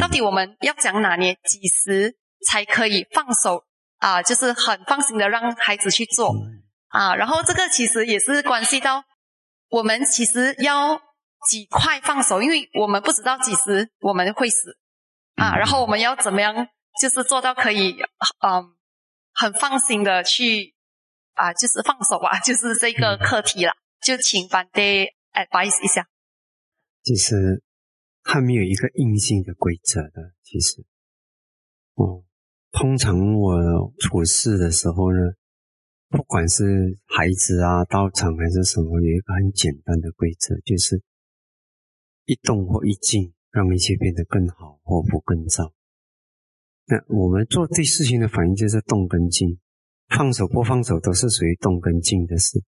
到底我们要讲哪年几时才可以放手啊？就是很放心的让孩子去做啊。然后这个其实也是关系到我们其实要几快放手，因为我们不知道几时我们会死啊。然后我们要怎么样，就是做到可以嗯很放心的去啊，就是放手啊，就是这个课题了。就请班爹 advice 一下。其实。它没有一个硬性的规则的，其实，哦，通常我处事的时候呢，不管是孩子啊、道场还是什么，有一个很简单的规则，就是一动或一静，让一切变得更好或不更糟。那我们做对事情的反应就是动跟静，放手不放手都是属于动跟静的事。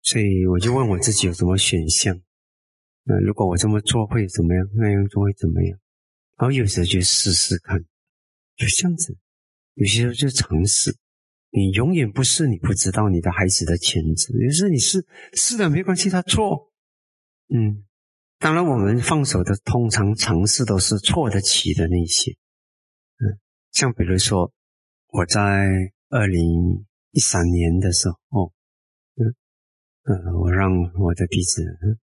所以我就问我自己有什么选项。那如果我这么做会怎么样？那样做会怎么样？然后有时候就试试看，就这样子。有些时候就尝试。你永远不试，你不知道你的孩子的潜质。有时候你试试了没关系，他错。嗯，当然我们放手的，通常尝试都是错得起的那些。嗯，像比如说我在二零一三年的时候。嗯，我让我的弟子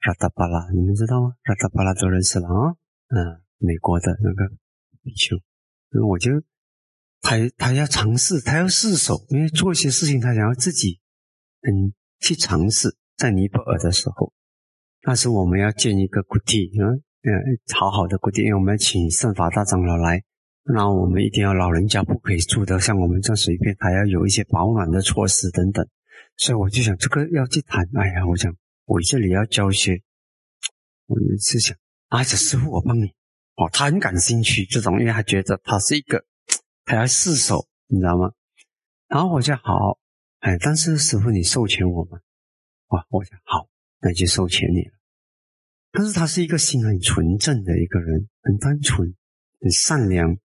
拉达巴拉，你们知道吗？拉达巴拉都认识了啊。嗯，美国的那个比丘，我就他他要尝试，他要试手，因为做一些事情，他想要自己嗯去尝试。在尼泊尔的时候，那时我们要建一个古地，嗯嗯，好好的古地，因为我们要请圣法大长老来，那我们一定要老人家不可以住的像我们这样随便，还要有一些保暖的措施等等。所以我就想，这个要去谈。哎呀，我想我这里要教学，我一次想，啊，这师傅我帮你。哦，他很感兴趣这种，因为他觉得他是一个，他要试手，你知道吗？然后我就好，哎，但是师傅你授权我吗？哇，我想好，那就授权你了。但是他是一个心很纯正的一个人，很单纯，很善良。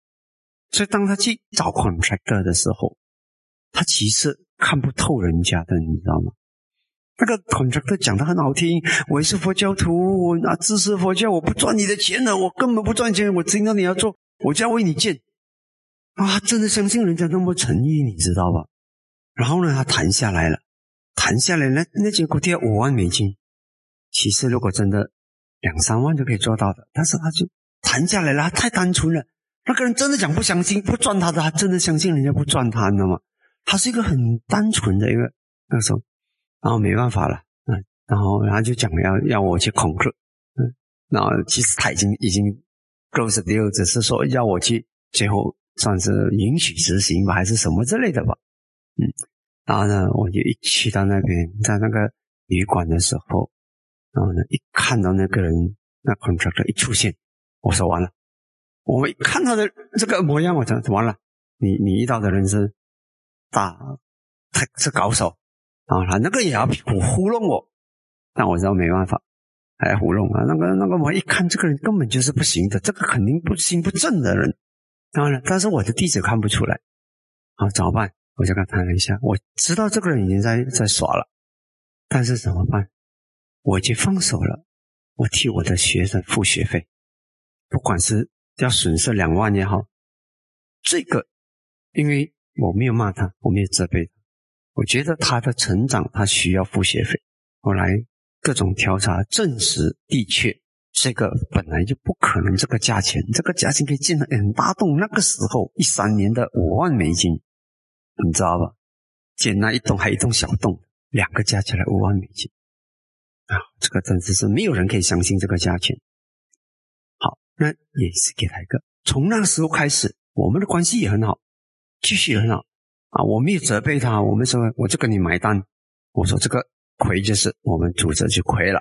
所以当他去找 contractor 的时候，他其实。看不透人家的，你知道吗？那个 contractor 讲的很好听，我是佛教徒，我拿支持佛教，我不赚你的钱的，我根本不赚钱，我听到你要做，我就要为你建。啊，真的相信人家那么诚意，你知道吧？然后呢，他谈下来了，谈下来那那结果要五万美金，其实如果真的两三万就可以做到的，但是他就谈下来了，他太单纯了。那个人真的讲不相信，不赚他的，他真的相信人家不赚他，你知道吗？他是一个很单纯的一个那时候，然后没办法了，嗯，然后然后就讲要要我去恐吓，嗯，然后其实他已经已经 close deal，只是说要我去最后算是允许执行吧，还是什么之类的吧，嗯，然后呢，我就一去到那边，在那个旅馆的时候，然后呢，一看到那个人那 contractor 一出现，我说完了，我一看他的这个模样，我讲完了，你你遇到的人是。大，他是高手啊！他那个也要糊糊弄我，但我知道没办法，还要糊弄啊！那个那个，我一看这个人根本就是不行的，这个肯定不心不正的人。当然，但是我的弟子看不出来，好怎么办？我就跟他谈了一下，我知道这个人已经在在耍了，但是怎么办？我已经放手了，我替我的学生付学费，不管是要损失两万也好，这个因为。我没有骂他，我没有责备他。我觉得他的成长，他需要付学费。后来各种调查证实，的确这个本来就不可能这个价钱，这个价钱可以建很大栋。那个时候一三年的五万美金，你知道吧？建那一栋还一栋小栋，两个加起来五万美金啊！这个真的是没有人可以相信这个价钱。好，那也是给他一个。从那时候开始，我们的关系也很好。继续很好啊！我没有责备他，我们说我就跟你买单。我说这个亏就是我们组织就亏了，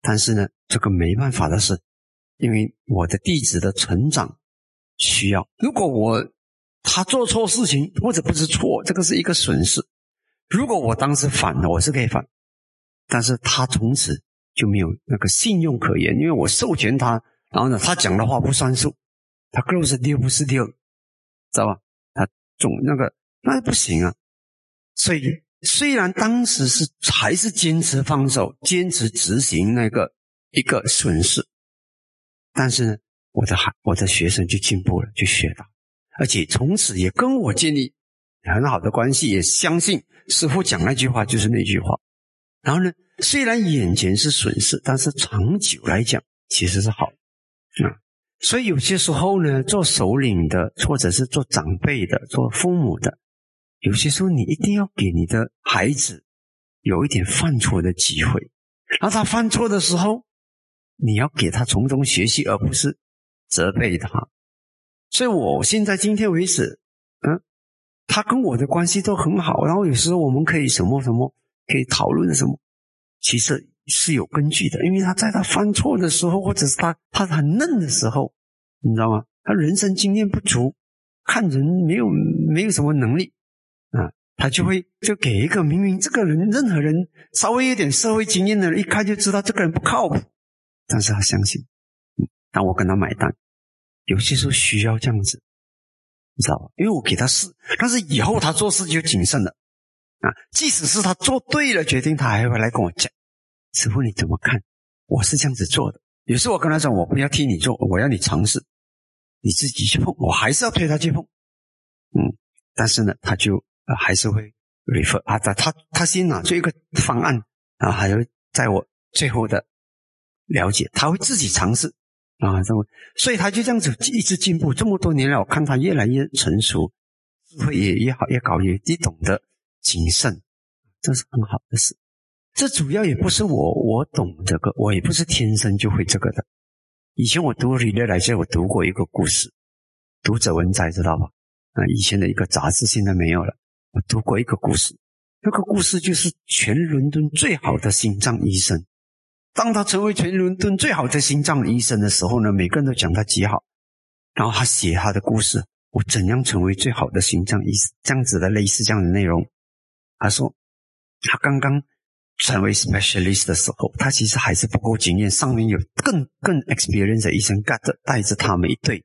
但是呢，这个没办法的事，因为我的弟子的成长需要。如果我他做错事情或者不是错，这个是一个损失。如果我当时反了，我是可以反，但是他从此就没有那个信用可言，因为我授权他，然后呢，他讲的话不算数，他 close deal 不是 deal，知道吧？总那个那不行啊，所以虽然当时是还是坚持放手，坚持执行那个一个损失，但是呢，我的孩我的学生就进步了，就学到，而且从此也跟我建立很好的关系，也相信师傅讲那句话就是那句话。然后呢，虽然眼前是损失，但是长久来讲其实是好啊。所以有些时候呢，做首领的，或者是做长辈的，做父母的，有些时候你一定要给你的孩子有一点犯错的机会。那他犯错的时候，你要给他从中学习，而不是责备他。所以我现在今天为止，嗯，他跟我的关系都很好。然后有时候我们可以什么什么，可以讨论什么，其实是有根据的。因为他在他犯错的时候，或者是他他很嫩的时候，你知道吗？他人生经验不足，看人没有没有什么能力啊。他就会就给一个明明这个人任何人稍微有点社会经验的人，一看就知道这个人不靠谱，但是他相信，嗯，我跟他买单。有些时候需要这样子，你知道吧？因为我给他试，但是以后他做事就谨慎了啊。即使是他做对了决定，他还会来跟我讲：“师傅你怎么看？我是这样子做的。”有时我跟他讲：“我不要替你做，我要你尝试，你自己去碰。”我还是要推他去碰，嗯，但是呢，他就。还是会 refer 啊，他他他先拿出一个方案啊，还有在我最后的了解，他会自己尝试啊，这么，所以他就这样子一直进步。这么多年来，我看他越来越成熟，智慧也越好，越搞越越懂得谨慎，这是很好的事。这主要也不是我我懂这个，我也不是天生就会这个的。以前我读李略来些，我读过一个故事，《读者文摘》，知道吧？啊，以前的一个杂志，现在没有了。我读过一个故事，那个故事就是全伦敦最好的心脏医生。当他成为全伦敦最好的心脏医生的时候呢，每个人都讲他极好。然后他写他的故事，我怎样成为最好的心脏医生？这样子的类似这样的内容。他说，他刚刚成为 specialist 的时候，他其实还是不够经验，上面有更更 experienced 的医生带着带着他们一对。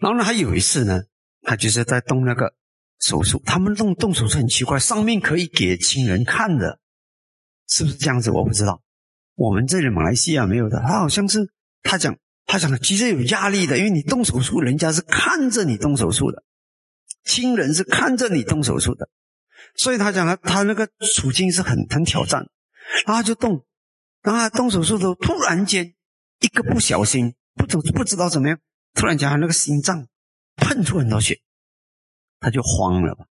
然后呢，他有一次呢，他就是在动那个。手术，他们动动手术很奇怪，上面可以给亲人看的，是不是这样子？我不知道。我们这里马来西亚没有的，他好像是他讲他讲的，其实有压力的，因为你动手术，人家是看着你动手术的，亲人是看着你动手术的，所以他讲了他那个处境是很很挑战，然后就动，然后动手术的突然间一个不小心，不怎不知道怎么样，突然间他那个心脏喷出很多血。他就慌了吧，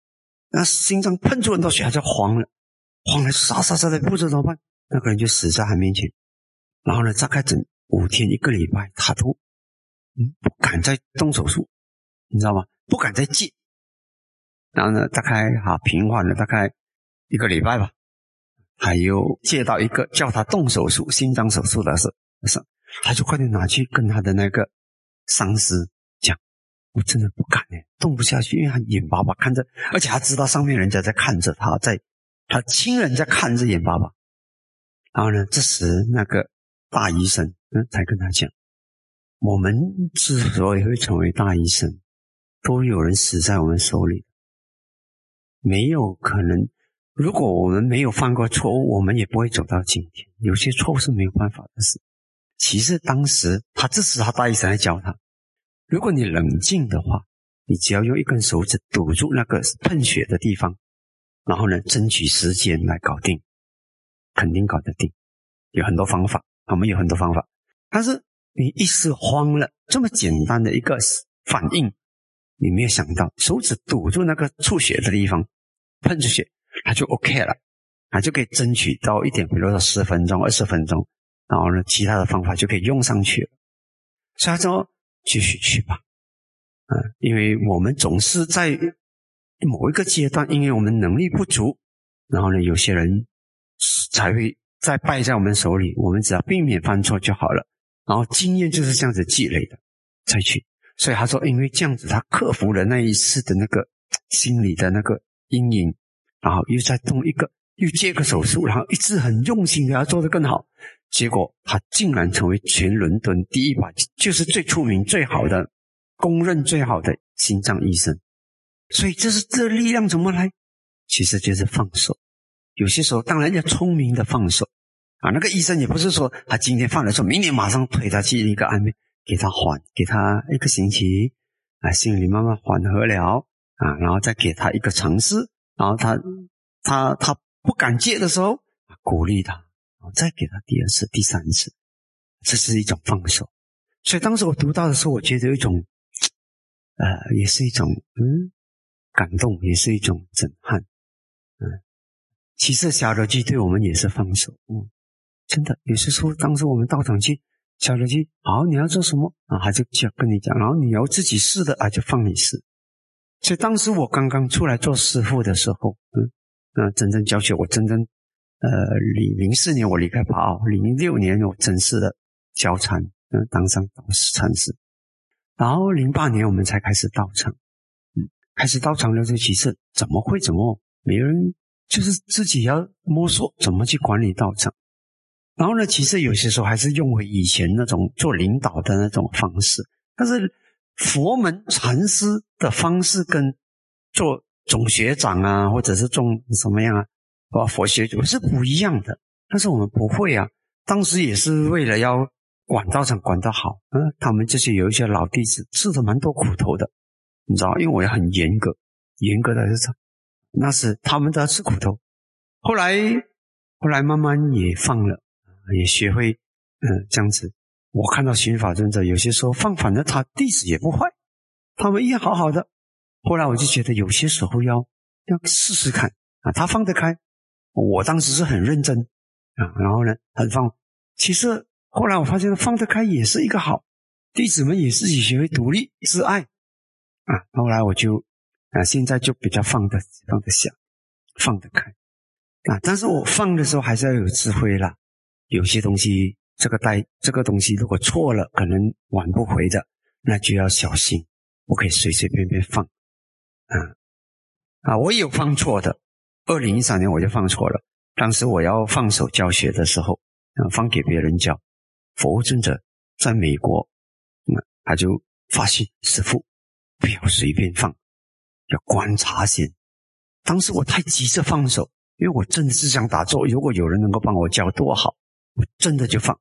那心脏喷出很多血，他就慌了，慌了，傻傻傻的不知道怎么办。那个人就死在他面前，然后呢，大概整五天一个礼拜，他都嗯不敢再动手术，你知道吗？不敢再借。然后呢，大概哈平缓了大概一个礼拜吧，还有借到一个叫他动手术心脏手术的事，是，他就快点拿去跟他的那个上司讲。我真的不敢呢，动不下去，因为他眼巴巴看着，而且他知道上面人家在看着他，在他亲人在看着眼巴巴。然后呢，这时那个大医生嗯才跟他讲：我们之所以会成为大医生，都有人死在我们手里，没有可能。如果我们没有犯过错误，我们也不会走到今天。有些错误是没有办法的事。其实当时他这时他大医生在教他。如果你冷静的话，你只要用一根手指堵住那个喷血的地方，然后呢，争取时间来搞定，肯定搞得定。有很多方法，我们有很多方法。但是你一时慌了，这么简单的一个反应，你没有想到，手指堵住那个出血的地方，喷出血，它就 OK 了，它就可以争取到一点，比如说十分钟、二十分钟，然后呢，其他的方法就可以用上去了。所以说。继续去吧，嗯，因为我们总是在某一个阶段，因为我们能力不足，然后呢，有些人才会再败在我们手里。我们只要避免犯错就好了。然后经验就是这样子积累的，再去。所以他说，因为这样子，他克服了那一次的那个 心理的那个阴影，然后又再动一个，又接个手术，然后一直很用心的要做得更好。结果他竟然成为全伦敦第一把，就是最出名、最好的、公认最好的心脏医生。所以这是这力量怎么来？其实就是放手。有些时候当然要聪明的放手啊。那个医生也不是说他今天放了手，明年马上推他去一个安慰。给他缓，给他一个星期，啊，心里慢慢缓和了，啊，然后再给他一个尝试，然后他他他不敢戒的时候，鼓励他，然后再给他第二次、第三次，这是一种放手。所以当时我读到的时候，我觉得有一种，呃，也是一种嗯感动，也是一种震撼，嗯。其实小罗基对我们也是放手，嗯，真的有些时候，当时我们到场去。小罗基，好，你要做什么啊？他就就跟你讲，然后你要自己试的啊，就放你试。所以当时我刚刚出来做师傅的时候，嗯，那真正教学我真正，呃，零四年我离开帕奥，零六年我正式的教禅，嗯，当上导师禅师，然后零八年我们才开始道场，嗯，开始道场了这其实怎么会怎么没人，就是自己要摸索怎么去管理道场。然后呢，其实有些时候还是用回以前那种做领导的那种方式，但是佛门禅师的方式跟做总学长啊，或者是做什么样啊，啊佛学我是不一样的。但是我们不会啊，当时也是为了要管道场管得好，嗯，他们这些有一些老弟子吃的蛮多苦头的，你知道，因为我也很严格，严格的日常，那是他们都要吃苦头。后来，后来慢慢也放了。也学会，嗯，这样子。我看到刑法尊者有些时候放反了，他弟子也不坏，他们一样好好的。后来我就觉得有些时候要要试试看啊，他放得开，我当时是很认真啊，然后呢很放。其实后来我发现放得开也是一个好，弟子们也自己学会独立自爱啊。后来我就啊，现在就比较放得放得下，放得开啊。但是我放的时候还是要有智慧啦。有些东西，这个带这个东西，如果错了，可能挽不回的，那就要小心，不可以随随便便放。啊啊，我有放错的，二零一三年我就放错了。当时我要放手教学的时候，啊，放给别人教。佛尊者在美国，嗯，他就发信师傅，不要随便放，要观察先。当时我太急着放手，因为我真的是想打坐，如果有人能够帮我教，多好。我真的就放，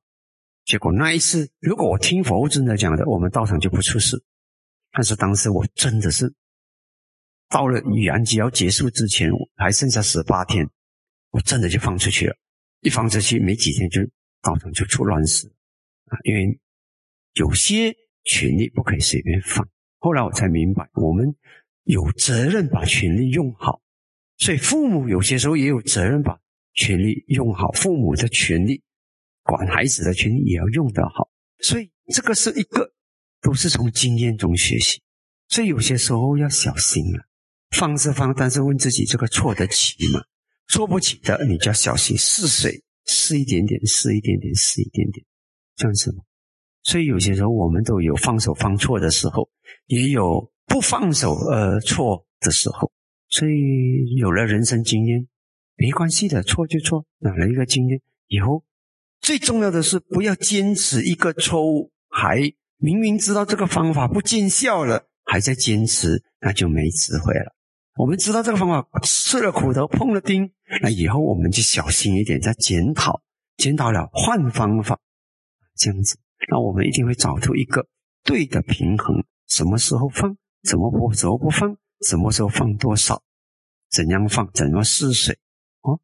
结果那一次，如果我听佛真的讲的，我们道场就不出事。但是当时我真的是到了语言节要结束之前，还剩下十八天，我真的就放出去了。一放出去，没几天就道场就出乱事啊！因为有些权力不可以随便放。后来我才明白，我们有责任把权力用好，所以父母有些时候也有责任把权力用好。父母的权利。管孩子的权利也要用得好，所以这个是一个都是从经验中学习，所以有些时候要小心了。放是放，但是问自己这个错得起吗？错不起的，你就要小心试水，试一点点，试一点点，试一点点，这样子吗？所以有些时候我们都有放手放错的时候，也有不放手而错的时候。所以有了人生经验，没关系的，错就错，拿了一个经验以后。最重要的是，不要坚持一个错误，还明明知道这个方法不见效了，还在坚持，那就没智慧了。我们知道这个方法吃了苦头，碰了钉，那以后我们就小心一点，再检讨，检讨了换方法，这样子，那我们一定会找出一个对的平衡。什么时候放？怎么不？怎么不放？什么时候放多少？怎样放？怎么试水？哦，